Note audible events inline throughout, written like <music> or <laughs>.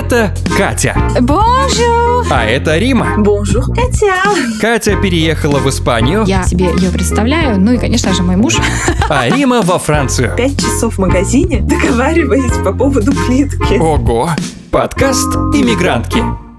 Это Катя. Bonjour! А это Рима. Bonjour, Катя. Катя переехала в Испанию, Я себе ее представляю, ну и, конечно же, мой муж. а Рима во Францию. Пять часов в магазине, договариваясь по поводу плитки. Ого! Подкаст «Иммигрантки».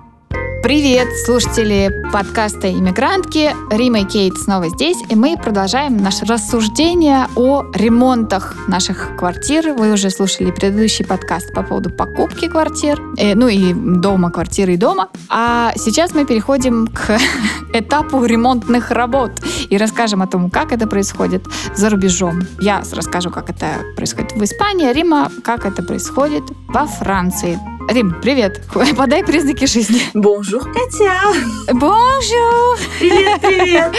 Привет, слушатели подкаста «Иммигрантки». Рима и Кейт снова здесь, и мы продолжаем наше рассуждение о ремонтах наших квартир. Вы уже слушали предыдущий подкаст по поводу покупки квартир, э, ну и дома, квартиры и дома. А сейчас мы переходим к <laughs> этапу ремонтных работ и расскажем о том, как это происходит за рубежом. Я расскажу, как это происходит в Испании, а Рима, как это происходит во Франции. Рим, привет. Подай признаки жизни. Bonjour, Катя. Bonjour! Привет, привет.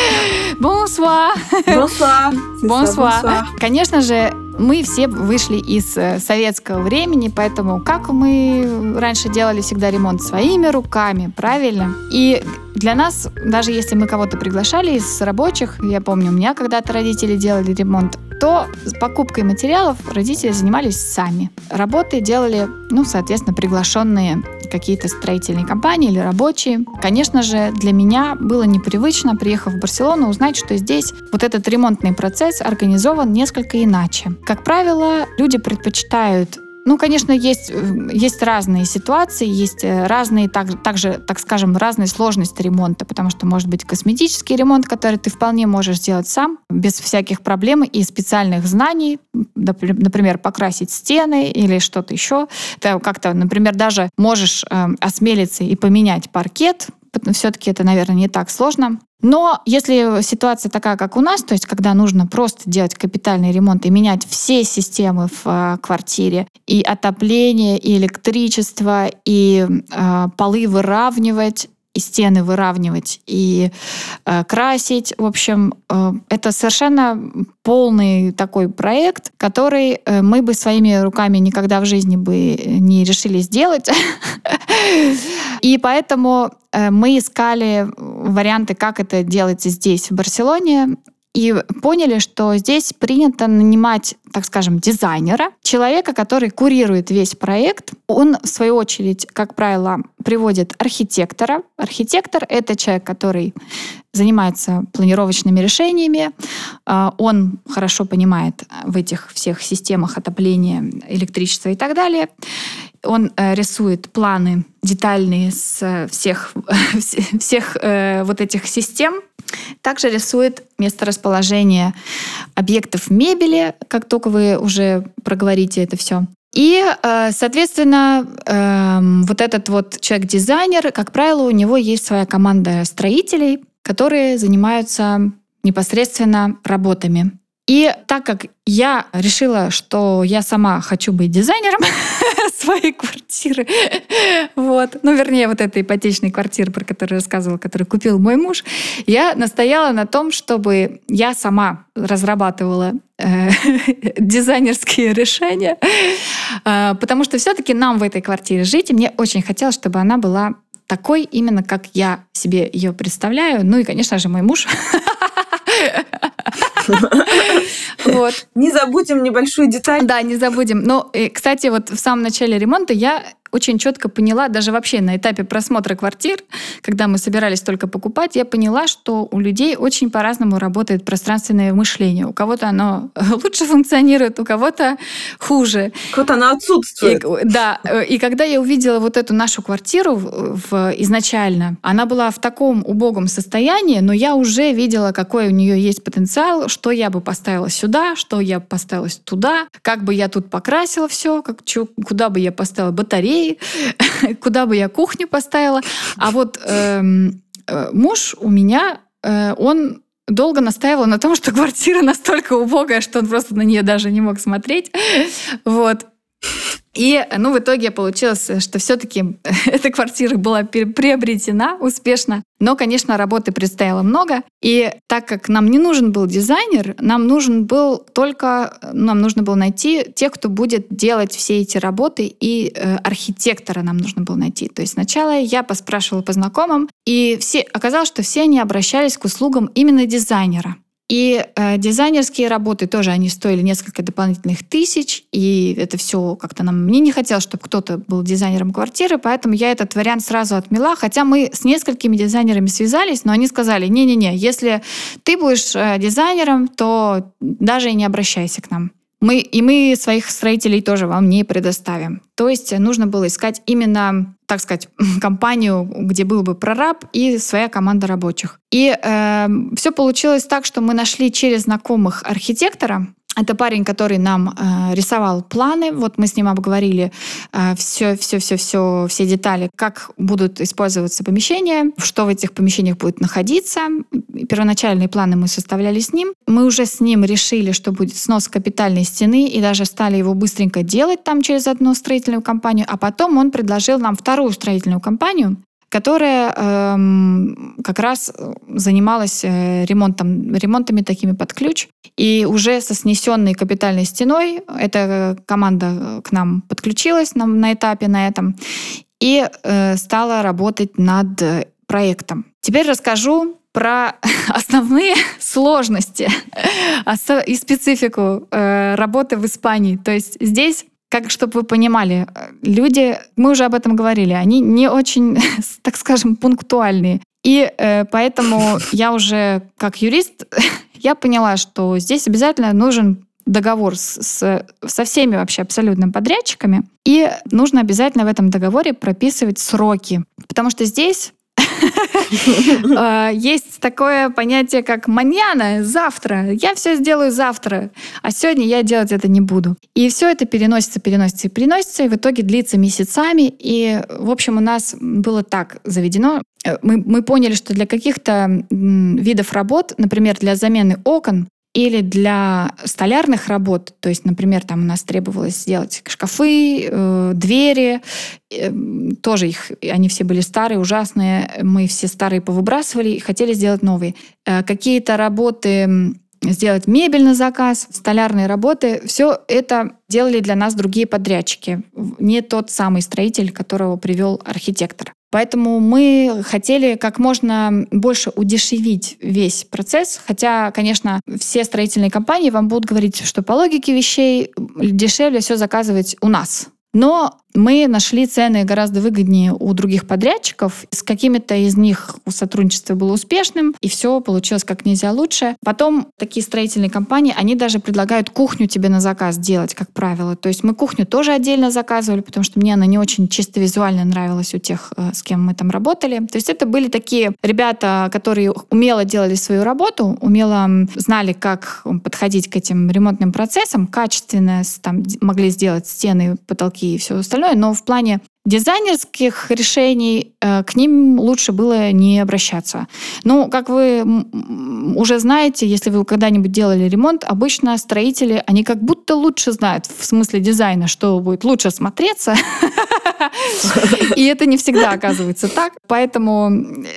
Bonsoir! Bonsoir. Bonsoir! Конечно же, мы все вышли из э, советского времени, поэтому как мы раньше делали всегда ремонт своими руками, правильно? И для нас, даже если мы кого-то приглашали из рабочих, я помню, у меня когда-то родители делали ремонт, то с покупкой материалов родители занимались сами. Работы делали, ну, соответственно, приглашенные какие-то строительные компании или рабочие. Конечно же, для меня было непривычно, приехав в Барселону, узнать, что здесь вот этот ремонтный процесс организован несколько иначе. Как правило, люди предпочитают ну, конечно, есть, э, есть разные ситуации, есть э, разные, так, также, так скажем, разные сложности ремонта, потому что может быть косметический ремонт, который ты вполне можешь сделать сам, без всяких проблем и специальных знаний, Напр- например, покрасить стены или что-то еще. Ты как-то, например, даже можешь э, осмелиться и поменять паркет, все-таки это, наверное, не так сложно. Но если ситуация такая, как у нас, то есть когда нужно просто делать капитальный ремонт и менять все системы в э, квартире, и отопление, и электричество, и э, полы выравнивать, и стены выравнивать, и э, красить, в общем, э, это совершенно полный такой проект, который э, мы бы своими руками никогда в жизни бы не решили сделать. <laughs> И поэтому э, мы искали варианты, как это делается здесь, в Барселоне. И поняли, что здесь принято нанимать, так скажем, дизайнера, человека, который курирует весь проект. Он, в свою очередь, как правило, приводит архитектора. Архитектор — это человек, который занимается планировочными решениями. А, Он хорошо понимает в этих всех системах отопления, электричества и так далее. Он э, рисует планы детальные с э, всех, <laughs> всех э, вот этих систем. Также рисует месторасположение объектов мебели, как только вы уже проговорите это все. И, э, соответственно, эм, вот этот вот человек-дизайнер, как правило, у него есть своя команда строителей, которые занимаются непосредственно работами. И так как я решила, что я сама хочу быть дизайнером <laughs> своей квартиры, вот, ну, вернее, вот этой ипотечной квартиры, про которую рассказывала, которую купил мой муж, я настояла на том, чтобы я сама разрабатывала э, <laughs> дизайнерские решения, э, потому что все-таки нам в этой квартире жить, и мне очень хотелось, чтобы она была такой именно, как я себе ее представляю. Ну и, конечно же, мой муж. <laughs> Вот. Не забудем небольшую деталь. Да, не забудем. Но, э, кстати, вот в самом начале ремонта я очень четко поняла, даже вообще на этапе просмотра квартир, когда мы собирались только покупать, я поняла, что у людей очень по-разному работает пространственное мышление. У кого-то оно <laughs> лучше функционирует, у кого-то хуже. Вот она отсутствует. И, да, э, и когда я увидела вот эту нашу квартиру в, в- изначально, она была в таком убогом состоянии, но я уже видела, какой у нее есть потенциал, что я бы поставила сюда, что я бы поставила туда, как бы я тут покрасила все, как, чё- куда бы я поставила батареи, <laughs> куда бы я кухню поставила. А вот эм, э, муж у меня, э, он долго настаивал на том, что квартира настолько убогая, что он просто на нее даже не мог смотреть. <laughs> Вот. И, ну, в итоге получилось, что все-таки <laughs> эта квартира была приобретена успешно. Но, конечно, работы предстояло много. И так как нам не нужен был дизайнер, нам нужен был только, нам нужно было найти тех, кто будет делать все эти работы, и э, архитектора нам нужно было найти. То есть сначала я поспрашивала по знакомым, и все, оказалось, что все они обращались к услугам именно дизайнера. И э, дизайнерские работы тоже, они стоили несколько дополнительных тысяч, и это все как-то нам... Мне не хотелось, чтобы кто-то был дизайнером квартиры, поэтому я этот вариант сразу отмела, хотя мы с несколькими дизайнерами связались, но они сказали, не-не-не, если ты будешь э, дизайнером, то даже и не обращайся к нам. Мы, и мы своих строителей тоже вам не предоставим. То есть нужно было искать именно, так сказать, <laughs> компанию, где был бы прораб и своя команда рабочих. И э, все получилось так, что мы нашли через знакомых архитектора, это парень, который нам э, рисовал планы. Вот мы с ним обговорили э, все, все, все, все, все детали, как будут использоваться помещения, что в этих помещениях будет находиться. Первоначальные планы мы составляли с ним. Мы уже с ним решили, что будет снос капитальной стены, и даже стали его быстренько делать там через одну строительную компанию. А потом он предложил нам вторую строительную компанию, которая эм, как раз занималась э, ремонтом, ремонтами такими под ключ. И уже со снесенной капитальной стеной эта команда к нам подключилась на, на этапе на этом и э, стала работать над проектом. Теперь расскажу про <laughs> основные <laughs> сложности <laughs> и специфику э, работы в Испании. То есть здесь как, чтобы вы понимали, люди, мы уже об этом говорили, они не очень, <laughs> так скажем, пунктуальные. И э, поэтому <laughs> я уже как юрист, <laughs> я поняла, что здесь обязательно нужен договор с, с, со всеми вообще абсолютно подрядчиками. И нужно обязательно в этом договоре прописывать сроки. Потому что здесь <laughs> есть такое понятие, как маньяна, завтра. Я все сделаю завтра, а сегодня я делать это не буду. И все это переносится, переносится и переносится, и в итоге длится месяцами. И, в общем, у нас было так заведено. Э, мы, мы поняли, что для каких-то видов работ, например, для замены окон, или для столярных работ, то есть, например, там у нас требовалось сделать шкафы, э, двери, э, тоже их, они все были старые, ужасные, мы все старые повыбрасывали и хотели сделать новые. Э, какие-то работы сделать мебель на заказ, столярные работы. Все это делали для нас другие подрядчики, не тот самый строитель, которого привел архитектор. Поэтому мы хотели как можно больше удешевить весь процесс, хотя, конечно, все строительные компании вам будут говорить, что по логике вещей дешевле все заказывать у нас. Но мы нашли цены гораздо выгоднее у других подрядчиков. С какими-то из них сотрудничество было успешным, и все получилось как нельзя лучше. Потом такие строительные компании, они даже предлагают кухню тебе на заказ делать, как правило. То есть мы кухню тоже отдельно заказывали, потому что мне она не очень чисто визуально нравилась у тех, э, с кем мы там работали. То есть это были такие ребята, которые умело делали свою работу, умело знали, как подходить к этим ремонтным процессам, качественно там могли сделать стены, потолки и все остальное остальное, но в плане дизайнерских решений э, к ним лучше было не обращаться. Ну, как вы уже знаете, если вы когда-нибудь делали ремонт, обычно строители, они как будто лучше знают в смысле дизайна, что будет лучше смотреться. <laughs> И это не всегда оказывается так. Поэтому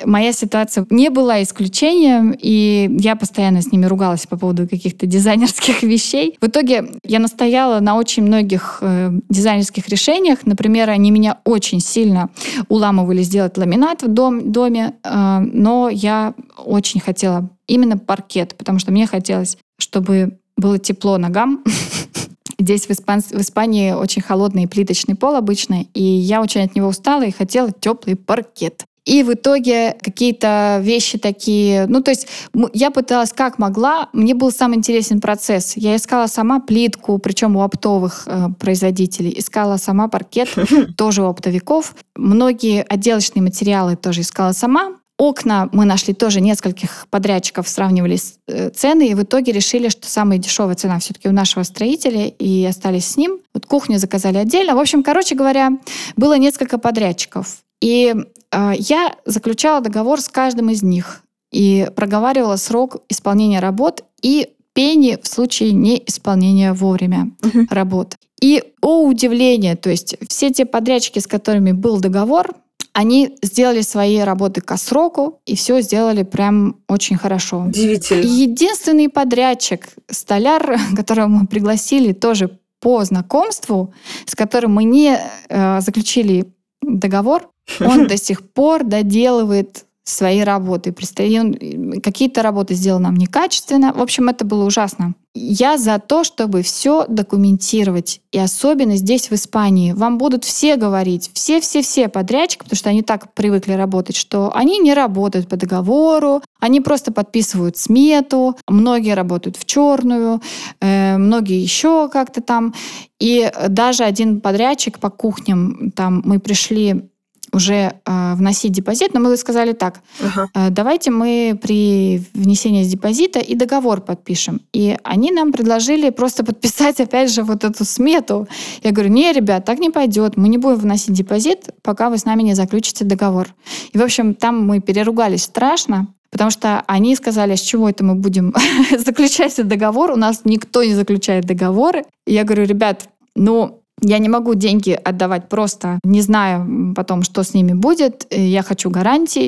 моя ситуация не была исключением, и я постоянно с ними ругалась по поводу каких-то дизайнерских вещей. В итоге я настояла на очень многих э, дизайнерских решениях. Например, они меня очень сильно уламывали сделать ламинат в дом, доме, э, но я очень хотела именно паркет, потому что мне хотелось, чтобы было тепло ногам. <laughs> Здесь в, Испан... в Испании очень холодный плиточный пол обычно, и я очень от него устала и хотела теплый паркет. И в итоге какие-то вещи такие... Ну, то есть я пыталась как могла. Мне был самый интересный процесс. Я искала сама плитку, причем у оптовых э, производителей. Искала сама паркет, <laughs> тоже у оптовиков. Многие отделочные материалы тоже искала сама. Окна мы нашли тоже нескольких подрядчиков, сравнивали э, цены, и в итоге решили, что самая дешевая цена все-таки у нашего строителя, и остались с ним. Вот кухню заказали отдельно. В общем, короче говоря, было несколько подрядчиков. И э, я заключала договор с каждым из них и проговаривала срок исполнения работ и пени в случае неисполнения вовремя uh-huh. работ. И, о удивление, то есть все те подрядчики, с которыми был договор, они сделали свои работы к сроку и все сделали прям очень хорошо. Удивительно. Единственный подрядчик, столяр, <laughs> которого мы пригласили тоже по знакомству, с которым мы не э, заключили договор, он <laughs> до сих пор доделывает свои работы. Какие-то работы сделал нам некачественно. В общем, это было ужасно. Я за то, чтобы все документировать. И особенно здесь, в Испании. Вам будут все говорить, все-все-все подрядчики, потому что они так привыкли работать, что они не работают по договору, они просто подписывают смету, многие работают в черную, э, многие еще как-то там. И даже один подрядчик по кухням, там мы пришли уже э, вносить депозит, но мы сказали так, Ага. Э, Давайте мы при внесении депозита и договор подпишем. И они нам предложили просто подписать, опять же, вот эту смету. Я говорю, не, ребят, так не пойдет. Мы не будем вносить депозит, пока вы с нами не заключите договор. И, в общем, там мы переругались страшно, потому что они сказали, «А с чего это мы будем <laughs> заключать договор. У нас никто не заключает договоры. И я говорю, ребят, ну, я не могу деньги отдавать просто, не знаю м, потом, что с ними будет. Я хочу.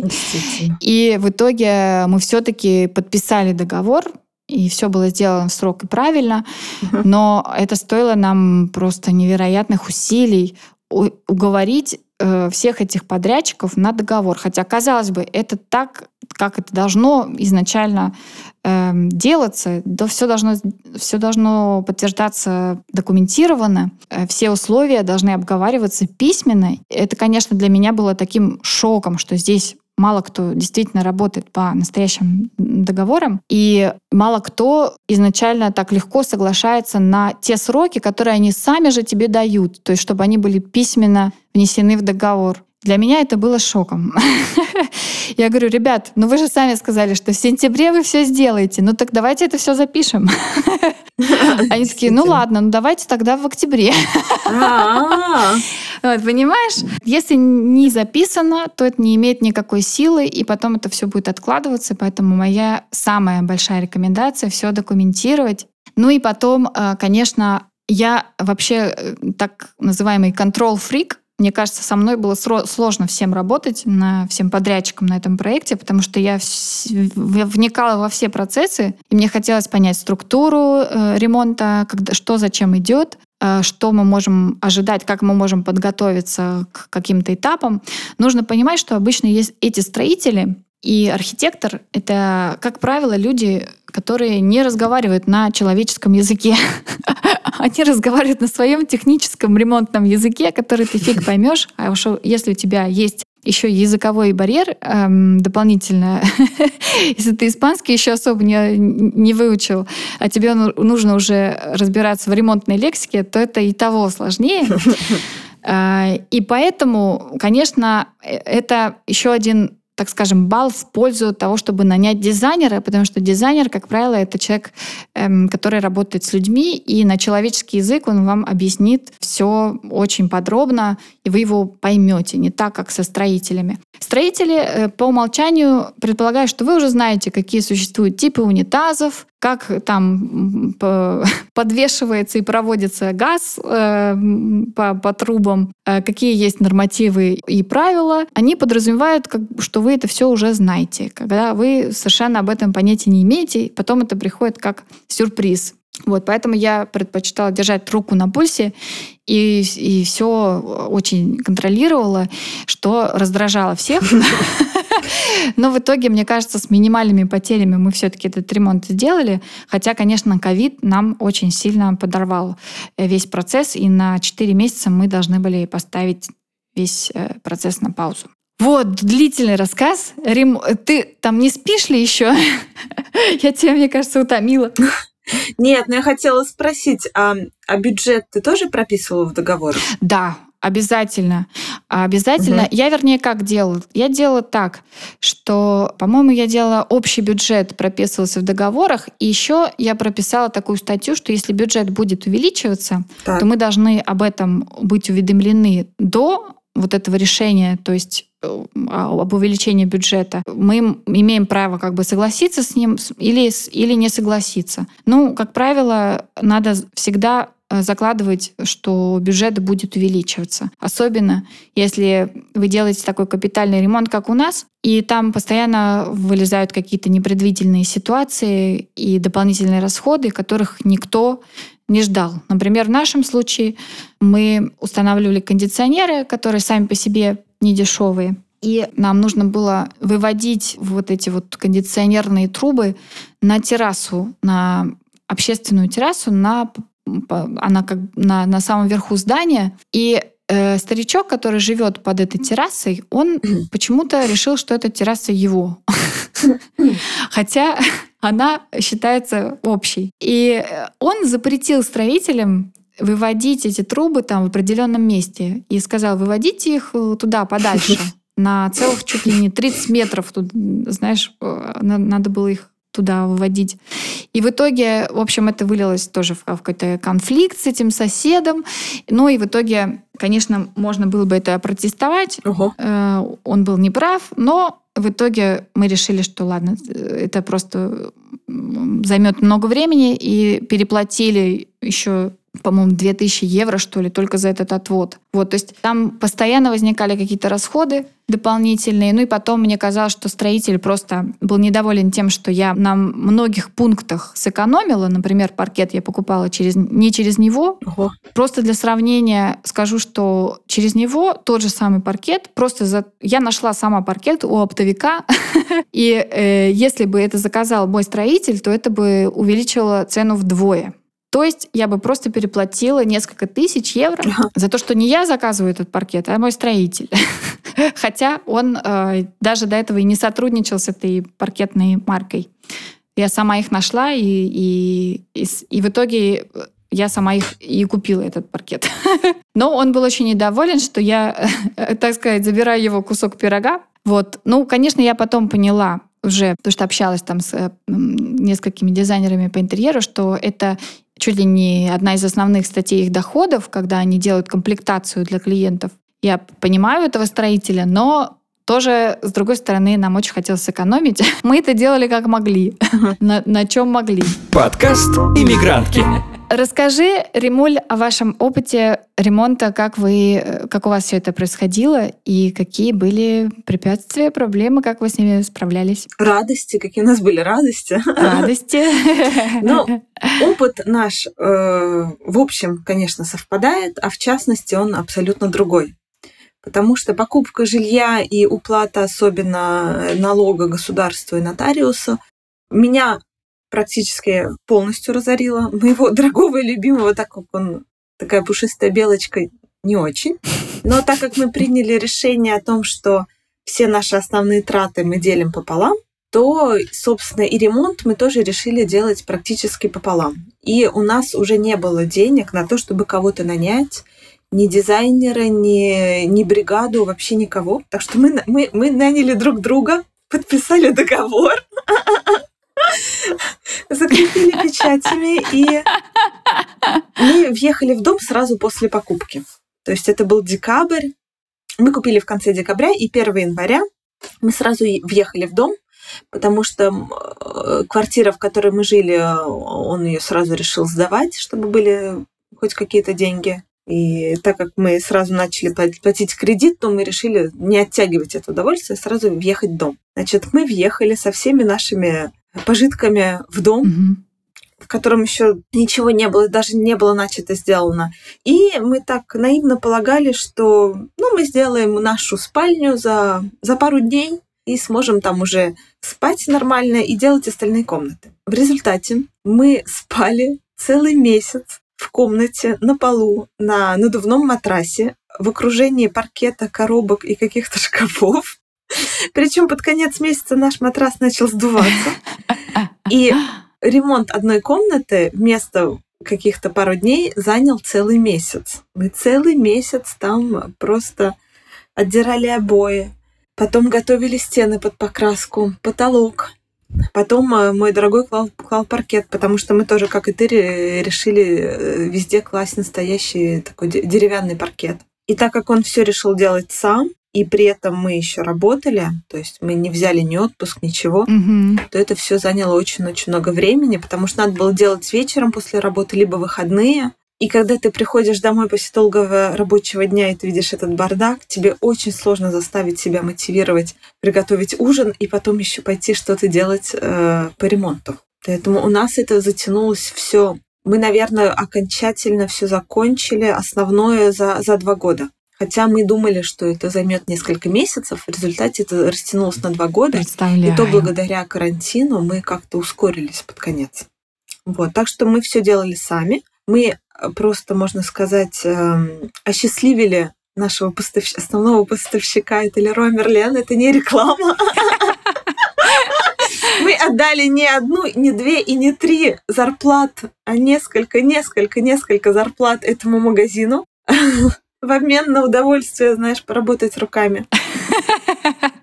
Действительно. И в итоге мы все-таки подписали договор, и все было сделано в срок и правильно, но это стоило нам просто невероятных усилий уговорить э, всех этих подрядчиков на договор. Хотя, казалось бы, это так, как это должно изначально эм, делаться, да, все должно, все должно подтверждаться документированно, э, все условия должны обговариваться письменно. Это, конечно, для меня было таким шоком, что здесь мало кто действительно работает по настоящим договорам, и мало кто изначально так легко соглашается на те сроки, которые они сами же тебе дают, то есть чтобы они были письменно внесены в договор. Для меня это было шоком. <laughs> <laughs> Я говорю, ребят, ну вы же сами сказали, что в сентябре вы все сделаете, ну так давайте это все запишем. <laughs> Они такие, ну ладно, ну давайте тогда в октябре. А, Вот, понимаешь? Если не записано, то это не имеет никакой силы, и потом это все будет откладываться. Поэтому моя самая большая рекомендация все документировать. Ну и потом, э, конечно, я вообще э, так называемый контрол-фрик. Мне кажется, со мной было сложно всем работать, на, всем подрядчикам на этом проекте, потому что я вникала во все процессы, и мне хотелось понять структуру э, ремонта, когда, что зачем идет, э, что мы можем ожидать, как мы можем подготовиться к каким-то этапам. Нужно понимать, что обычно есть эти строители и архитектор — это, как правило, люди, которые не разговаривают на человеческом языке. <laughs> Они разговаривают на своем техническом ремонтном языке, который ты фиг поймешь. А уж если у тебя есть еще языковой барьер эм, дополнительно, <laughs> если ты испанский еще особо не, не выучил, а тебе ну- нужно уже разбираться в ремонтной лексике, то это и того сложнее. <laughs> А, И поэтому, конечно, э- это еще один так скажем, балл в пользу того, чтобы нанять дизайнера, потому что дизайнер, как правило, это человек, эм, который работает с людьми, и на человеческий язык он вам объяснит все очень подробно, и вы его поймете, не так, как со строителями. Строители э, по умолчанию предполагают, что вы уже знаете, какие существуют типы унитазов, как там <laughs> подвешивается и проводится газ э, по, по трубам, э, какие есть нормативы и правила. Они подразумевают, что вы это все уже знаете, когда вы совершенно об этом понятия не имеете, и потом это приходит как сюрприз. Вот, поэтому я предпочитала держать руку на пульсе и, и все очень контролировала, что раздражало всех. Но в итоге, мне кажется, с минимальными потерями мы все-таки этот ремонт сделали. Хотя, конечно, ковид нам очень сильно подорвал э, весь процесс, и на 4 месяца мы должны были поставить весь э, процесс на паузу. Вот, длительный рассказ. Рим, ты там не спишь ли еще? <laughs> Я тебя, мне кажется, утомила. Нет, но я хотела спросить, а, а бюджет ты тоже прописывала в договор? Да, обязательно. Обязательно. Мгм. Я, вернее, как делала? Я делала так, что, по-моему, я делала общий бюджет, прописывался в договорах, и еще я прописала такую статью, что если бюджет будет увеличиваться, Так. то мы должны об этом быть уведомлены до вот этого решения, то есть об увеличении бюджета, мы им- имеем право как бы согласиться с ним или, или не согласиться. Ну, как правило, надо всегда э, закладывать, что бюджет будет увеличиваться. Особенно, если вы делаете такой капитальный ремонт, как у нас, и там постоянно вылезают какие-то непредвиденные ситуации и дополнительные расходы, которых никто не ждал. Например, в нашем случае мы устанавливали кондиционеры, которые сами по себе не дешевые. и нам нужно было выводить вот эти вот кондиционерные трубы на террасу, на общественную террасу, на, она как на, на самом верху здания. И э, старичок, который живет под этой террасой, он <clears throat> почему-то решил, что эта терраса его. <clears throat> Хотя она считается общей. И он запретил строителям выводить эти трубы там в определенном месте. И сказал, выводите их туда подальше. <laughs> На целых чуть ли не 30 метров. Тут, знаешь, э, надо было их туда выводить. И в итоге, в общем, это вылилось тоже в какой-то конфликт с этим соседом. Ну и в итоге, конечно, можно было бы это протестовать. Ого. Э, он был неправ, но в итоге мы решили, что ладно, это просто займет много времени, и переплатили еще по-моему, 2000 евро, что ли, только за этот отвод. Вот, то есть там постоянно возникали какие-то расходы дополнительные. Ну и потом мне казалось, что строитель просто был недоволен тем, что я на многих пунктах сэкономила. Например, паркет я покупала через, не через него. Ого. Просто для сравнения скажу, что через него тот же самый паркет, просто за... я нашла сама паркет у оптовика, <laughs> и э, если бы это заказал мой строитель, то это бы увеличило цену вдвое. То есть я бы просто переплатила несколько тысяч евро за то, что не я заказываю этот паркет, а мой строитель. <laughs> Хотя он э, даже до этого и не сотрудничал с этой паркетной маркой. Я сама их нашла, и, и, и, и в итоге я сама их и купила, этот паркет. <laughs> Но он был очень недоволен, что я, так сказать, забираю его кусок пирога. Вот. Ну, конечно, я потом поняла, уже, потому что общалась там с э, несколькими дизайнерами по интерьеру, что это чуть ли не одна из основных статей их доходов, когда они делают комплектацию для клиентов. Я понимаю этого строителя, но тоже, с другой стороны, нам очень хотелось сэкономить. <laughs> Мы это делали как могли, <laughs> на, на чем могли. Подкаст «Иммигрантки». Расскажи, Римуль, о вашем опыте ремонта, как вы, как у вас все это происходило и какие были препятствия, проблемы, как вы с ними справлялись? Радости, какие у нас были радости. Радости. <laughs> Ну, опыт наш, э, в общем, конечно, совпадает, а в частности он абсолютно другой. Потому что покупка жилья и уплата особенно налога государству и нотариусу меня практически полностью разорила. Моего <laughs> дорогого и любимого, так как он такая пушистая белочка, не очень. Но так как мы приняли решение о том, что все наши основные траты мы делим пополам, то, собственно, и ремонт мы тоже решили делать практически пополам. И у нас уже не было денег на то, чтобы кого-то нанять, ни дизайнера, ни, ни бригаду, вообще никого. Так что мы, мы, мы наняли друг друга, подписали договор. <laughs> закрепили печатями, и мы въехали в дом сразу после покупки. То есть это был декабрь. Мы купили в конце декабря, и 1 января мы сразу въехали в дом, потому что э, квартира, в которой мы жили, он ее сразу решил сдавать, чтобы были хоть какие-то деньги. И так как мы сразу начали платить кредит, то мы решили не оттягивать это удовольствие, а сразу въехать в дом. Значит, мы въехали со всеми нашими пожитками в дом, угу. в котором еще ничего не было, даже не было начато сделано. И мы так наивно полагали, что ну, мы сделаем нашу спальню за, за пару дней и сможем там уже спать нормально и делать остальные комнаты. В результате мы спали целый месяц в комнате на полу на надувном матрасе в окружении паркета, коробок и каких-то <laughs> шкафов. Причем под конец месяца наш матрас начал сдуваться. И ремонт одной комнаты вместо каких-то пару дней занял целый месяц. Мы целый месяц там просто отдирали обои, потом готовили стены под покраску, потолок. Потом э, мой дорогой клал, клал паркет, потому что мы тоже, как и ты, решили э, везде класть настоящий такой деревянный паркет. И так как он все решил делать сам, и при этом мы еще работали, то есть мы не взяли ни отпуск, ничего, угу. то это все заняло очень-очень много времени, потому что надо было делать вечером после работы, либо выходные. И когда ты приходишь домой после долгого рабочего дня и ты видишь этот бардак, тебе очень сложно заставить себя мотивировать, приготовить ужин и потом еще пойти что-то делать э, по ремонту. Поэтому у нас это затянулось все. Мы, наверное, окончательно все закончили, основное за, за два года. Хотя мы думали, что это займет несколько месяцев, в результате это растянулось на два года. Представляю. И то благодаря карантину мы как-то ускорились под конец. Вот, так что мы все делали сами. Мы э, просто, можно сказать, эм, осчастливили нашего поставщ... основного поставщика, это Леруа Мерлен, это не реклама. <laughs> Мы отдали не одну, не две и не три зарплат, а несколько, несколько, несколько зарплат этому магазину <laughs> в обмен на удовольствие, знаешь, поработать руками. <laughs>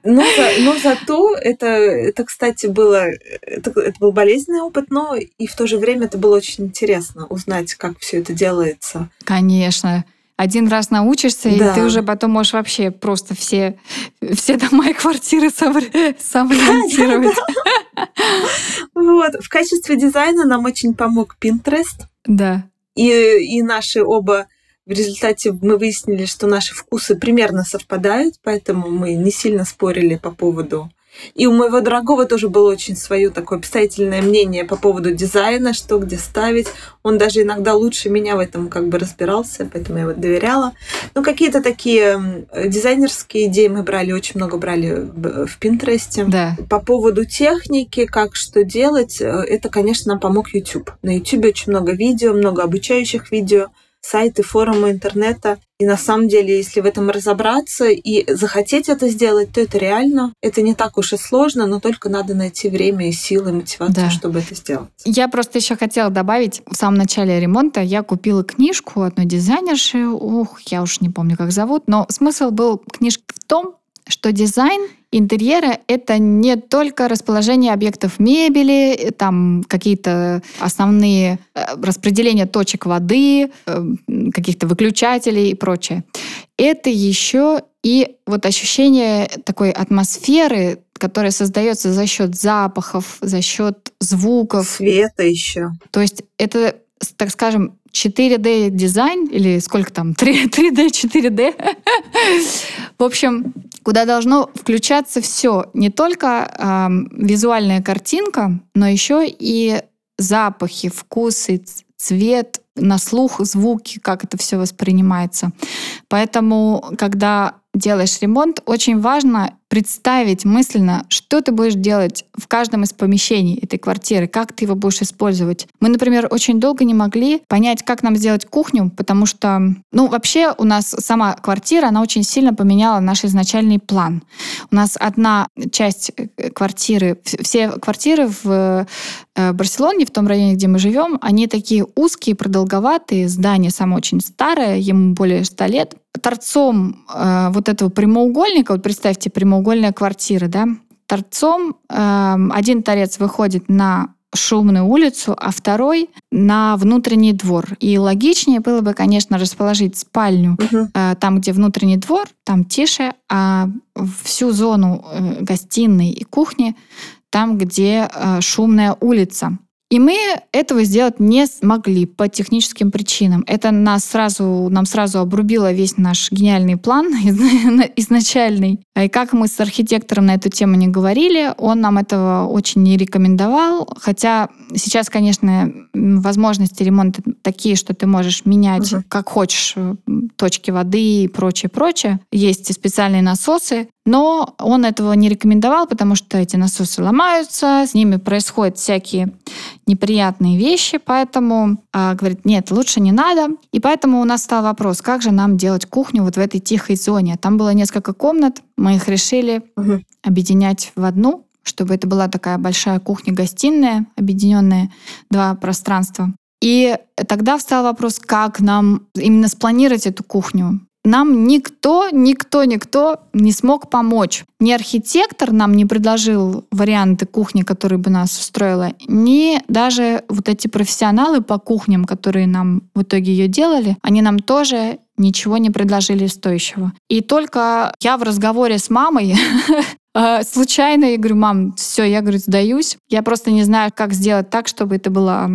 Но, за, но зато это, это, кстати, было, это, это был болезненный опыт, но и в то же время это было очень интересно узнать, как все это делается. Конечно. Один раз научишься, да. и ты уже потом можешь вообще просто все, все дома и квартиры сам, сам ремонтировать. <laughs> Вот. В качестве дизайна нам очень помог Pinterest. Да. И, и наши оба в результате мы выяснили, что наши вкусы примерно совпадают, поэтому мы не сильно спорили по поводу. И у моего дорогого тоже было очень свое такое обстоятельное мнение по поводу дизайна, что где ставить. Он даже иногда лучше меня в этом как бы разбирался, поэтому я его доверяла. Но какие-то такие дизайнерские идеи мы брали, очень много брали в Пинтересте. Да. По поводу техники, как что делать, э, это, конечно, нам помог YouTube. На YouTube очень много видео, много обучающих видео сайты, форумы интернета. И на самом деле, если в этом разобраться и захотеть это сделать, то это реально. Это не так уж и сложно, но только надо найти время и силы, и мотивацию, да. чтобы это сделать. Я просто еще хотела добавить, в самом начале ремонта я купила книжку одной дизайнерши, ух, я уж не помню, как зовут, но смысл был книжки в том, что дизайн интерьера — это не только расположение объектов мебели, там какие-то основные э, распределения точек воды, э, каких-то выключателей и прочее. Это еще и вот ощущение такой атмосферы, которая создается за счет запахов, за счет звуков. Света еще. То есть это, так скажем, 4D дизайн или сколько там, 3, 3D, 4D. В общем, куда должно включаться все, не только э, визуальная картинка, но еще и запахи, вкусы, цвет, на слух, звуки, как это все воспринимается. Поэтому, когда делаешь ремонт, очень важно представить мысленно, что ты будешь делать в каждом из помещений этой квартиры, как ты его будешь использовать. Мы, например, очень долго не могли понять, как нам сделать кухню, потому что, ну, вообще у нас сама квартира, она очень сильно поменяла наш изначальный план. У нас одна часть э, квартиры, все квартиры в э, Барселоне, в том районе, где мы живем, они такие узкие, продолговатые, здание само очень старое, ему более 100 лет, торцом э, вот этого прямоугольника, вот представьте, прямоугольная квартира, да, торцом э, один торец выходит на шумную улицу, а второй на внутренний двор. И логичнее было бы, конечно, расположить спальню угу. э, там, где внутренний двор, там тише, а всю зону э, гостиной и кухни там, где э, шумная улица. И мы этого сделать не смогли по техническим причинам. Это нас сразу, нам сразу обрубило весь наш гениальный план <laughs> изначальный. И как мы с архитектором на эту тему не говорили, он нам этого очень не рекомендовал. Хотя сейчас, конечно, возможности ремонта такие, что ты можешь менять угу. как хочешь точки воды и прочее, прочее. Есть специальные насосы, но он этого не рекомендовал, потому что эти насосы ломаются, с ними происходят всякие неприятные вещи, поэтому а, говорит, нет, лучше не надо. И поэтому у нас стал вопрос, как же нам делать кухню вот в этой тихой зоне. Там было несколько комнат, мы их решили угу. объединять в одну, чтобы это была такая большая кухня-гостиная, объединенная два пространства. И тогда встал вопрос, как нам именно спланировать эту кухню нам никто, никто, никто не смог помочь. Ни архитектор нам не предложил варианты кухни, которые бы нас устроила, ни даже вот эти профессионалы по кухням, которые нам в итоге ее делали, они нам тоже ничего не предложили стоящего. И только я в разговоре с мамой <laughs> случайно я говорю, мам, все, я, говорю, сдаюсь. Я просто не знаю, как сделать так, чтобы это была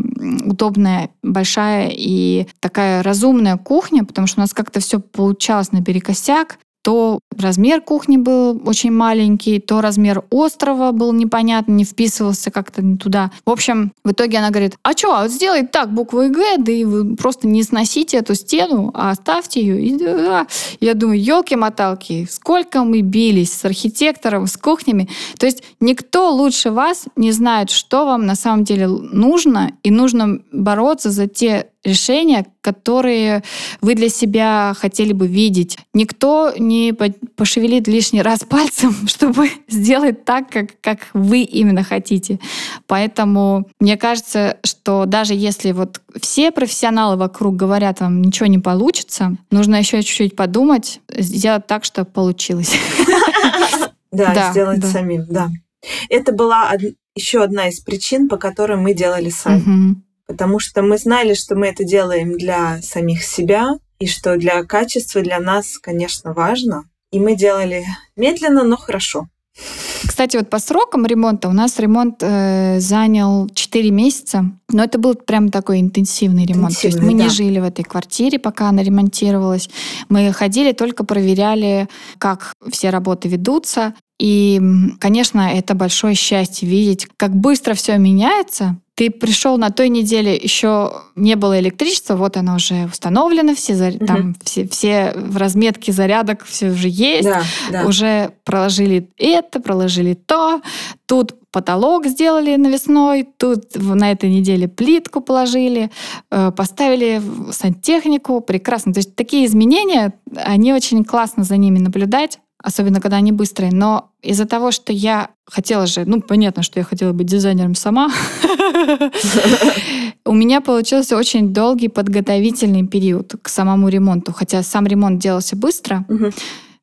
удобная, большая и такая разумная кухня, потому что у нас как-то все получалось наперекосяк. То размер кухни был очень маленький, то размер острова был непонятно, не вписывался как-то не туда. В общем, в итоге она говорит, а что, а вот сделай так буквой Г, да и вы просто не сносите эту стену, а оставьте ее. И, да. Я думаю, елки-моталки, сколько мы бились с архитектором, с кухнями. То есть никто лучше вас не знает, что вам на самом деле нужно, и нужно бороться за те решения, которые вы для себя хотели бы видеть. Никто не пошевелит лишний раз пальцем, <laughs> чтобы сделать так, как, как вы именно хотите. Поэтому мне кажется, что даже если вот все профессионалы вокруг говорят вам, ничего не получится, нужно еще чуть-чуть подумать, сделать так, чтобы получилось. <laughs> Да, сделать самим, да. Это была еще одна из причин, по которой мы делали сами потому что мы знали, что мы это делаем для самих себя, и что для качества для нас, конечно, важно. И мы делали медленно, но хорошо. Кстати, вот по срокам ремонта у нас ремонт э, занял 4 месяца, но это был прям такой интенсивный ремонт. Интенсивный, То есть мы да. не жили в этой квартире, пока она ремонтировалась. Мы ходили, только проверяли, как все работы ведутся. И, конечно, это большое счастье видеть, как быстро все меняется, ты пришел на той неделе, еще не было электричества, вот оно уже установлено, все, угу. там, все, все в разметке зарядок все уже есть, да, да. уже проложили это, проложили то, тут потолок сделали навесной, тут на этой неделе плитку положили, э, поставили сантехнику, прекрасно. То есть такие изменения, они очень классно за ними наблюдать особенно когда они быстрые. Но из-за того, что я хотела же, ну, понятно, что я хотела быть дизайнером сама, <laughs> у меня получился очень долгий подготовительный период к самому ремонту. Хотя сам ремонт делался быстро,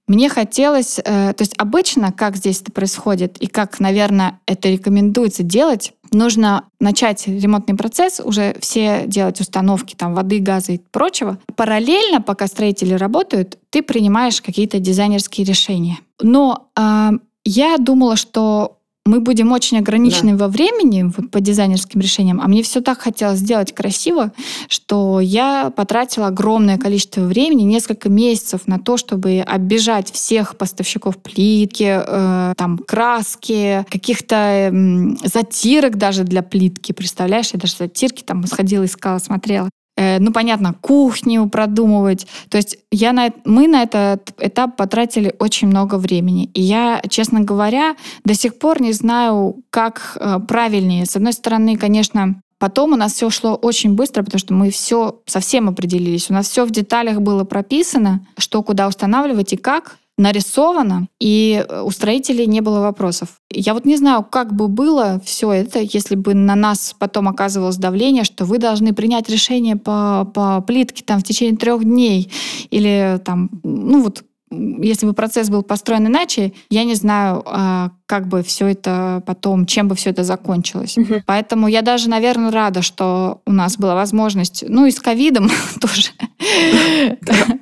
мне хотелось, э, то есть обычно, как здесь это происходит и как, наверное, это рекомендуется делать, нужно начать ремонтный процесс, уже все делать установки там воды, газа и прочего. Параллельно, пока строители работают, ты принимаешь какие-то дизайнерские решения. Но э, я думала, что мы будем очень ограничены да. во времени вот, по дизайнерским решениям, а мне все так хотелось сделать красиво, что я потратила огромное количество времени, несколько месяцев на то, чтобы оббежать всех поставщиков плитки, э, там краски, каких-то э, затирок даже для плитки. Представляешь, я даже затирки там сходила, искала, смотрела. Э, ну, понятно, кухню продумывать. То есть я на, мы на этот этап потратили очень много времени. И я, честно говоря, до сих пор не знаю, как э, правильнее. С одной стороны, конечно, Потом у нас все шло очень быстро, потому что мы все совсем определились. У нас все в деталях было прописано, что куда устанавливать и как нарисовано, и э, у строителей не было вопросов. Я вот не знаю, как бы было все это, если бы на нас потом оказывалось давление, что вы должны принять решение по, по плитке там в течение трех дней, или там, ну вот если бы процесс был построен иначе, я не знаю, а, как бы все это потом, чем бы все это закончилось. Угу. Поэтому я даже, наверное, рада, что у нас была возможность, ну и с ковидом <laughs> тоже,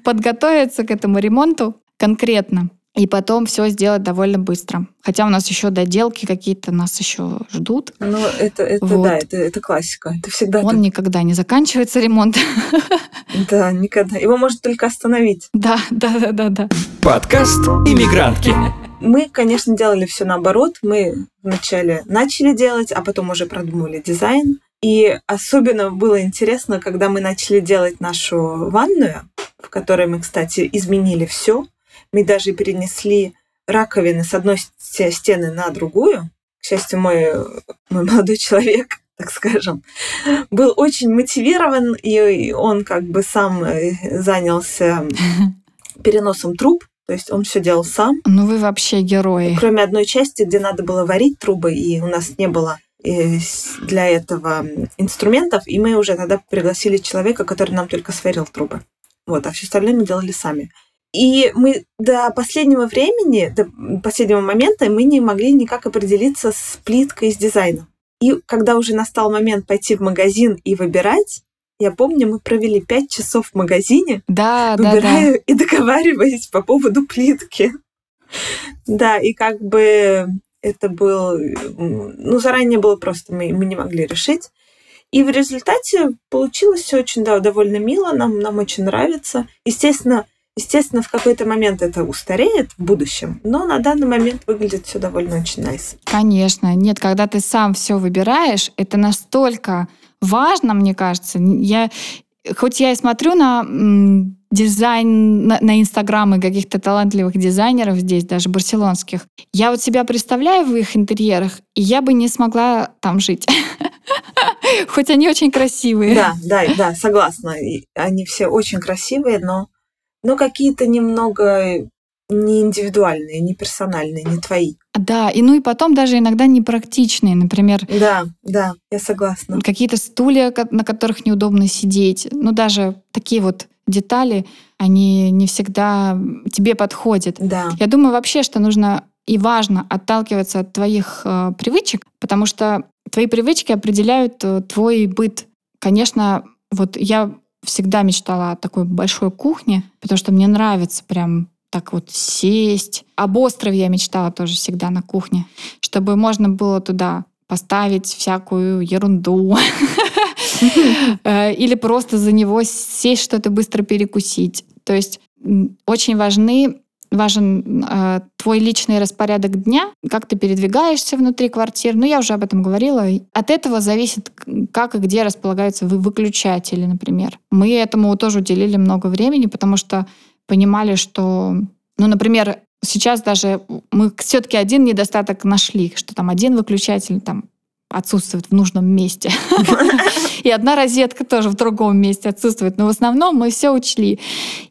подготовиться к этому ремонту конкретно. И потом все сделать довольно быстро. Хотя у нас еще доделки какие-то нас еще ждут. Ну, это, это вот. да, это, это классика. Это всегда Он так. никогда не заканчивается, ремонт. <laughs> Да, никогда. Его может только остановить. Да, да, да, да, да. Подкаст «Иммигрантки». Мы, конечно, делали все наоборот. Мы вначале начали делать, а потом уже продумали дизайн. И особенно было интересно, когда мы начали делать нашу ванную, в которой мы, кстати, изменили все. Мы даже перенесли раковины с одной стены на другую. К счастью, мой, мой молодой человек, <laughs> так скажем, был очень мотивирован, и он как бы сам э, занялся <laughs> переносом труб. То есть он все делал сам. Ну вы вообще герои. Кроме одной части, где надо было варить трубы, и у нас не было для этого инструментов, и мы уже тогда пригласили человека, который нам только сварил трубы. Вот, а все остальное мы делали сами. И мы до последнего времени, до последнего момента мы не могли никак определиться с плиткой, с дизайном. И когда уже настал момент пойти в магазин и выбирать, я помню, мы провели пять часов в магазине, да, выбирая да, да. и договариваясь по поводу плитки. Да, и как бы это был... Ну, заранее было просто, мы, мы не могли решить. И в результате получилось все очень, да, довольно мило, нам, нам очень нравится. Естественно, Естественно, в какой-то момент это устареет в будущем, но на данный момент выглядит все довольно очень nice. Конечно. Нет, когда ты сам все выбираешь, это настолько важно, мне кажется. Я, хоть я и смотрю на дизайн, на, на инстаграмы каких-то талантливых дизайнеров здесь, даже барселонских, я вот себя представляю в их интерьерах, и я бы не смогла там жить. <laughs> Хоть они очень красивые. Да, да, да, согласна. Они все очень красивые, но, но какие-то немного не индивидуальные, не персональные, не твои. Да, и ну и потом даже иногда непрактичные. Например, Да, да, я согласна. какие-то стулья, на которых неудобно сидеть. Ну, даже такие вот детали, они не всегда тебе подходят. Да, Я думаю вообще, что нужно и важно отталкиваться от твоих э, привычек, потому что твои привычки определяют э, твой быт. Конечно, вот я всегда мечтала о такой большой кухне, потому что мне нравится прям так вот сесть. Об острове я мечтала тоже всегда на кухне, чтобы можно было туда поставить всякую ерунду. Э, Или просто за него сесть, что-то быстро перекусить. То есть очень важны важен э, твой личный распорядок дня, как ты передвигаешься внутри квартир. Ну, я уже об этом говорила. От этого зависит, как и где располагаются вы- выключатели, например. Мы этому тоже уделили много времени, потому что понимали, что, ну, например, сейчас даже мы все-таки один недостаток нашли, что там один выключатель там отсутствует в нужном месте. <laughs> И одна розетка тоже в другом месте отсутствует. Но в основном мы все учли.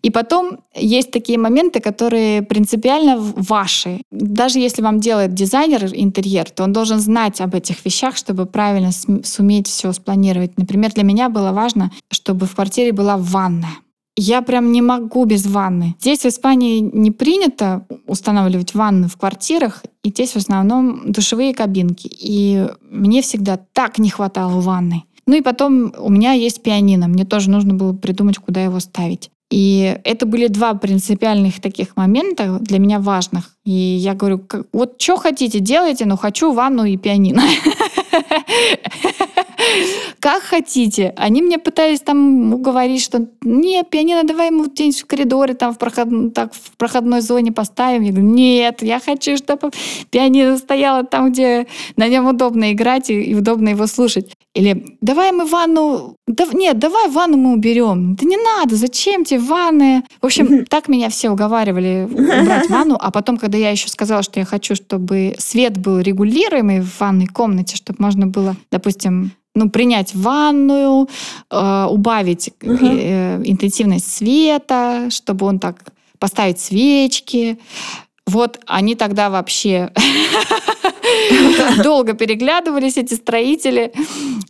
И потом есть такие моменты, которые принципиально ваши. Даже если вам делает дизайнер интерьер, то он должен знать об этих вещах, чтобы правильно суметь все спланировать. Например, для меня было важно, чтобы в квартире была ванная. Я прям не могу без ванны. Здесь в Испании не принято устанавливать ванны в квартирах, и здесь в основном душевые кабинки. И мне всегда так не хватало ванны. Ну и потом у меня есть пианино. Мне тоже нужно было придумать, куда его ставить. И это были два принципиальных таких момента для меня важных. И я говорю, «Как- вот что хотите, делайте, но хочу ванну и пианино. <laughs> Как хотите. Они мне пытались там уговорить, что нет, пианино давай ему где-нибудь в коридоре, там в, проход... так, в проходной зоне поставим. Я говорю, нет, я хочу, чтобы пианино стояло там, где на нем удобно играть и, и удобно его слушать. Или давай мы ванну... Да, нет, давай ванну мы уберем. Да не надо, зачем тебе ванны? В общем, <laughs> так меня все уговаривали убрать ванну. А потом, когда я еще сказала, что я хочу, чтобы свет был регулируемый в ванной комнате, чтобы можно было, допустим, ну, принять ванную, э, убавить Мгм. э, интенсивность света, чтобы он так поставить свечки. Вот они тогда вообще <laughs> <laughs> долго переглядывались, эти строители,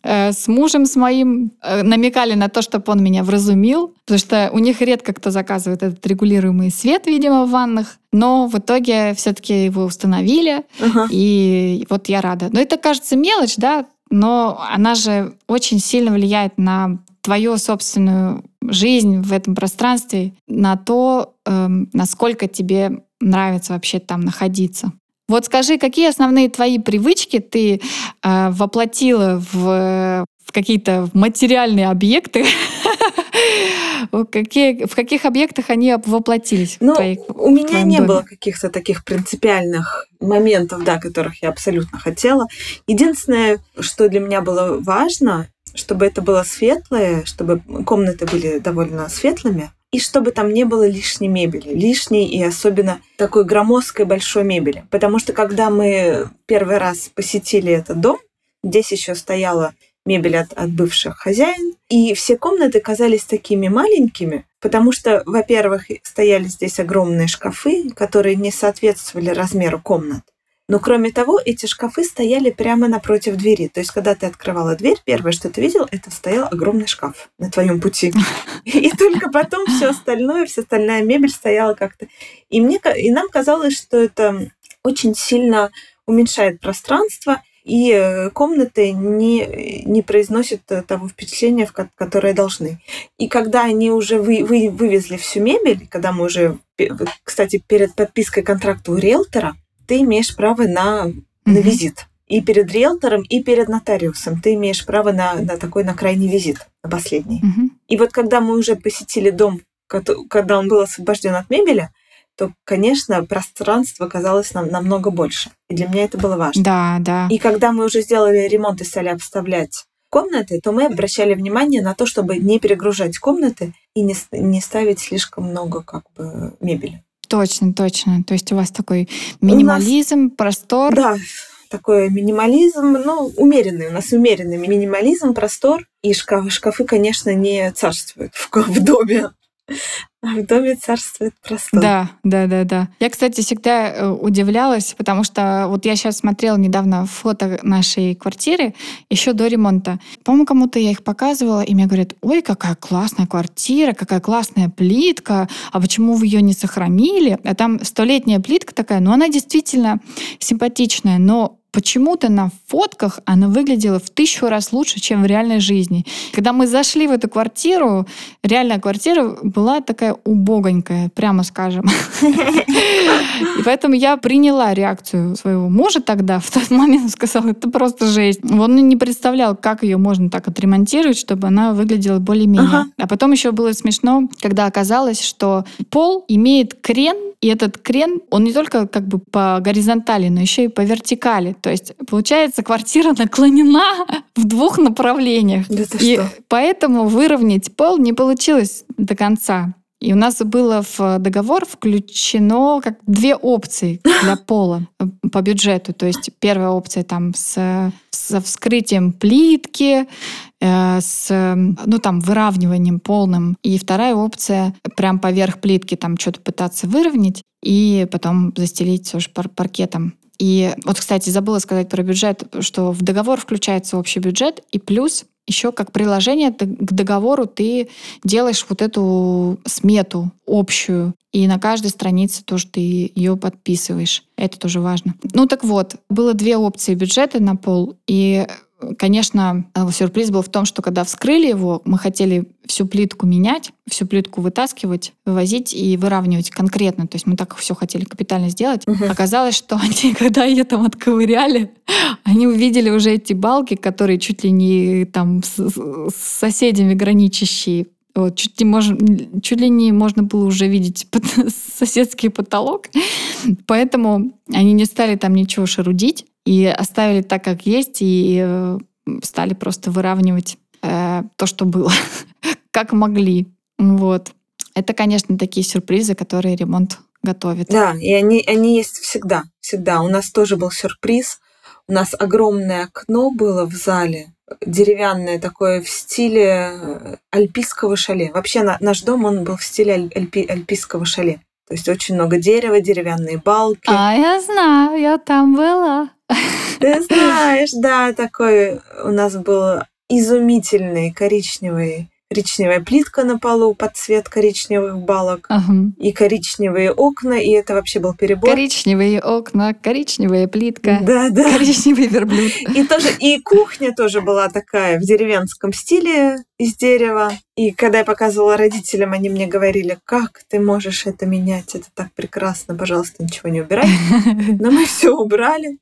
э, с мужем с моим, э, намекали на то, чтобы он меня вразумил, потому что у них редко кто заказывает этот регулируемый свет, видимо, в ваннах. Но в итоге все-таки его установили, Ага. и вот я рада. Но это кажется мелочь, да, но она же очень сильно влияет на твою собственную жизнь в этом пространстве, на то, эм, насколько тебе нравится вообще там находиться. Вот скажи, какие основные твои привычки ты э, воплотила в, в какие-то материальные объекты? <laughs> В какие- в каких объектах они воплотились? Ну, у меня не доме? было каких-то таких принципиальных моментов, да, которых я абсолютно хотела. Единственное, что для меня было важно, чтобы это было светлое, чтобы комнаты были довольно светлыми, и чтобы там не было лишней мебели, лишней и особенно такой громоздкой большой мебели. Потому что когда мы первый раз посетили этот дом, здесь еще стояла мебель от, от бывших хозяин, и все комнаты казались такими маленькими, потому что, во-первых, стояли здесь огромные шкафы, которые не соответствовали размеру комнат. Но кроме того, эти шкафы стояли прямо напротив двери. То есть, когда ты открывала дверь, первое, что ты видел, это стоял огромный шкаф на твоем пути. <laughs> И только потом все остальное, вся остальная мебель стояла как-то. И, мне, и нам казалось, что это очень сильно уменьшает пространство, и э, комнаты не, не произносят э, того впечатления, которое должны. И когда они уже вы, вы- вывезли всю мебель, когда мы уже, кстати, перед подпиской контракта у риэлтора, ты имеешь право на, на визит. И перед риэлтором, и перед нотариусом ты имеешь право на, на такой на крайний визит, на последний. Мгм. И вот когда мы уже посетили дом, когда он был освобожден от мебели, то, конечно, пространство казалось нам намного больше. И для меня это было важно. Да, да. И когда мы уже сделали ремонт и стали обставлять комнаты, то мы обращали внимание на то, чтобы не перегружать комнаты и не, не ставить слишком много как бы мебели. Точно, точно. То есть у вас такой минимализм, простор. Да, такой минимализм, ну, умеренный. У нас умеренный минимализм, простор. И шкаф, шкафы, конечно, не царствуют в, в доме. А в доме царствует простор. Да, да, да, да. Я, кстати, всегда э, удивлялась, потому что вот я сейчас смотрела недавно фото нашей квартиры еще до ремонта. По-моему, кому-то я их показывала, и мне говорят, ой, какая классная квартира, какая классная плитка, а почему вы ее не сохранили? А там столетняя плитка такая, но она действительно симпатичная, но почему-то на фотках она выглядела в тысячу раз лучше, чем в реальной жизни. Когда мы зашли в эту квартиру, реальная квартира была такая убогонькая, прямо скажем. И поэтому я приняла реакцию своего мужа тогда, в тот момент сказал, это просто жесть. Он не представлял, как ее можно так отремонтировать, чтобы она выглядела более-менее. А потом еще было смешно, когда оказалось, что пол имеет крен, и этот крен, он не только как бы по горизонтали, но еще и по вертикали. То есть, получается, квартира наклонена <laughs> в двух направлениях. Да И что? поэтому выровнять пол не получилось до конца. И у нас было в договор включено как две опции <laughs> для пола э, по бюджету. То есть первая опция там с, со вскрытием плитки, э, с э, ну, там, выравниванием полным. И вторая опция прям поверх плитки там что-то пытаться выровнять и потом застелить тоже пар- паркетом. И вот, кстати, забыла сказать про бюджет, что в договор включается общий бюджет, и плюс еще как приложение к договору ты делаешь вот эту смету общую, и на каждой странице тоже ты ее подписываешь. Это тоже важно. Ну так вот, было две опции бюджета на пол, и Конечно, э, сюрприз был в том, что когда вскрыли его, мы хотели всю плитку менять, всю плитку вытаскивать, вывозить и выравнивать конкретно. То есть мы так все хотели капитально сделать. Мгм. Оказалось, что <laughs> они, когда ее там отковыряли, они увидели уже эти балки, которые чуть ли не там с, с соседями граничащие. Вот, чуть, ли можно, чуть ли не можно было уже видеть пот- <laughs> соседский потолок. Поэтому они не стали там ничего шарудить и оставили так, как есть, и э, стали просто выравнивать э, то, что было, <laughs> как могли. Вот. Это, конечно, такие сюрпризы, которые ремонт готовит. Да, и они, они есть всегда, всегда. У нас тоже был сюрприз. У нас огромное окно было в зале, деревянное такое в стиле э, альпийского шале. Вообще на- наш дом, он был в стиле аль- альпи- альпийского шале. То есть очень много дерева, деревянные балки. А я знаю, я там была. Ты <laughs> знаешь, да, такой у нас был изумительный коричневый, коричневая плитка на полу под цвет коричневых балок Ага. и коричневые окна, и это вообще был перебор. Коричневые окна, коричневая плитка, Да, да. коричневый верблюд. И тоже и кухня тоже была такая в деревенском стиле из дерева. И когда я показывала родителям, они мне говорили, как ты можешь это менять, это так прекрасно, пожалуйста, ничего не убирай. <laughs> Но мы все убрали.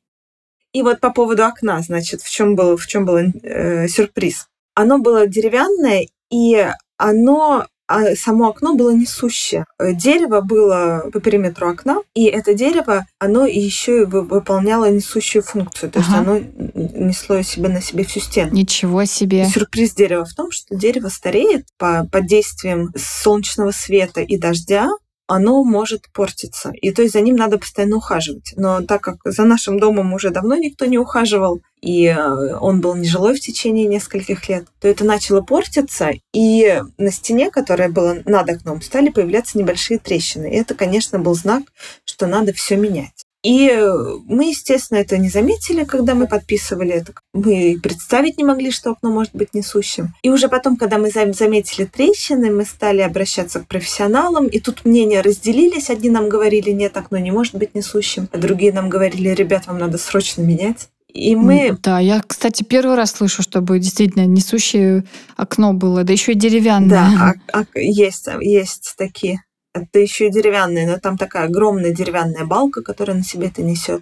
И вот по поводу окна, значит, в чем был, в чем был э, сюрприз. Оно было деревянное, и оно а само окно было несущее. Дерево было по периметру окна, и это дерево, оно еще и вы- выполняло несущую функцию. То есть Ага. оно несло себе на себе всю стену. Ничего себе. Сюрприз дерева в том, что дерево стареет по, под действием солнечного света и дождя, оно может портиться. И то есть за ним надо постоянно ухаживать. Но так как за нашим домом уже давно никто не ухаживал, и э, он был нежилой в течение нескольких лет, то это начало портиться, и на стене, которая была над окном, стали появляться небольшие трещины. И это, конечно, был знак, что надо все менять. И э, мы, естественно, это не заметили, когда мы подписывали это. Мы представить не могли, что окно может быть несущим. И уже потом, когда мы зам- заметили трещины, мы стали обращаться к профессионалам, и тут мнения разделились. Одни нам говорили, нет, окно не может быть несущим, а другие нам говорили, ребят, вам надо срочно менять. И мы... Да, я, кстати, первый раз слышу, чтобы действительно несущее окно было, да еще и деревянное. Да, а- а есть, есть такие. Это еще и деревянные, но там такая огромная деревянная балка, которая на себе это несет.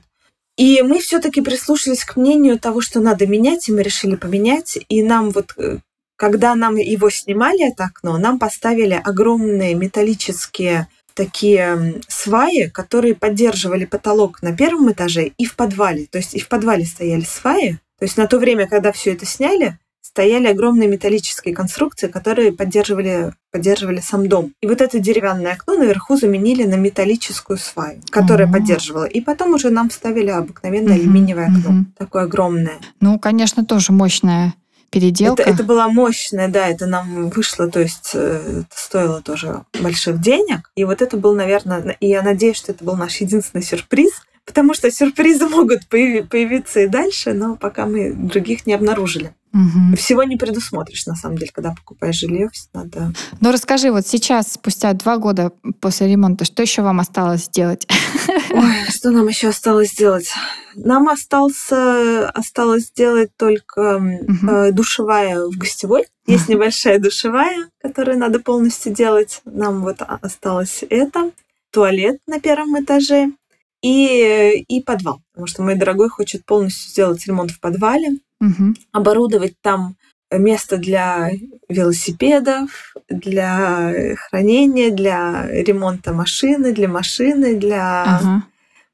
И мы все-таки прислушались к мнению того, что надо менять, и мы решили поменять. И нам вот э, когда нам его снимали, это окно, нам поставили огромные металлические такие сваи, которые поддерживали потолок на первом этаже и в подвале. То есть и в подвале стояли сваи. То есть на то время, когда все это сняли, стояли огромные металлические конструкции, которые поддерживали, поддерживали сам дом. И вот это деревянное окно наверху заменили на металлическую сваю, которая О. поддерживала. И потом уже нам вставили обыкновенное Мгм, алюминиевое окно, мгм. такое огромное. Ну, конечно, тоже мощная переделка. Это, это была мощная, да, это нам вышло, то есть э, это стоило тоже больших денег. И вот это был, наверное, и я надеюсь, что это был наш единственный сюрприз, потому что сюрпризы могут появи- появиться и дальше, но пока мы других не обнаружили. Мгм. Всего не предусмотришь, на самом деле, когда покупаешь жилье, надо... Ну, расскажи, вот сейчас, спустя два года после ремонта, что еще вам осталось сделать? Ой, что нам еще осталось сделать? Нам остался, осталось сделать только Мгм. э, душевая в гостевой. Есть небольшая душевая, которую надо полностью делать. Нам вот осталось это. Туалет на первом этаже и, и подвал. Потому что мой дорогой хочет полностью сделать ремонт в подвале, Мгм. оборудовать там место для велосипедов, для хранения, для ремонта машины, для машины, для... Ага.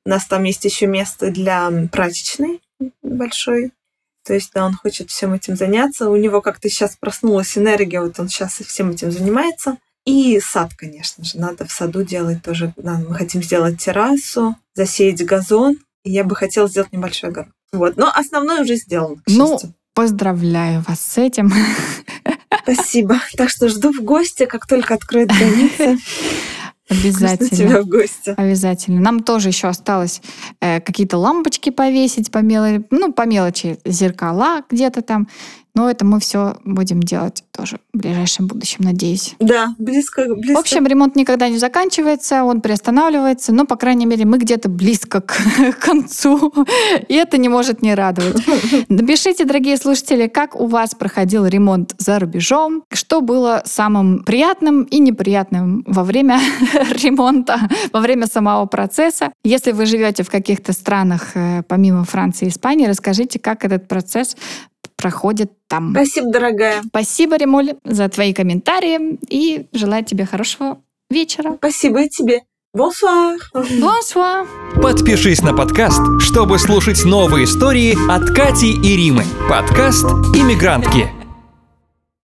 У нас там есть еще место для прачечной большой. То есть, да, он хочет всем этим заняться. У него как-то сейчас проснулась энергия, вот он сейчас всем этим занимается. И сад, конечно же, надо в саду делать тоже. Мы хотим сделать террасу, засеять газон. И я бы хотела сделать небольшой огород. Вот, но основное уже сделано, Ну. Поздравляю вас с этим. Спасибо. Так что жду в гости, как только откроют границы. <laughs> Жду Обязательно. тебя в гости. Обязательно. Нам тоже еще осталось э, какие-то лампочки повесить по мелочи, ну, по мелочи, зеркала где-то там. Но это мы все будем делать тоже в ближайшем будущем, надеюсь. Да, близко, близко. В общем, ремонт никогда не заканчивается, он приостанавливается, но, по крайней мере, мы где-то близко к, к <laughs> концу, и это не может не радовать. <laughs> Напишите, дорогие слушатели, как у вас проходил ремонт за рубежом, что было самым приятным и неприятным во время <laughs> ремонта, во время самого процесса. Если вы живете в каких-то странах, э, помимо Франции и Испании, расскажите, как этот процесс проходит там. Спасибо, дорогая. Спасибо, Ремоль, за твои комментарии и желаю тебе хорошего вечера. Спасибо и тебе. Bonsoir. Bonsoir! Подпишись на подкаст, чтобы слушать новые истории от Кати и Римы. Подкаст «Иммигрантки».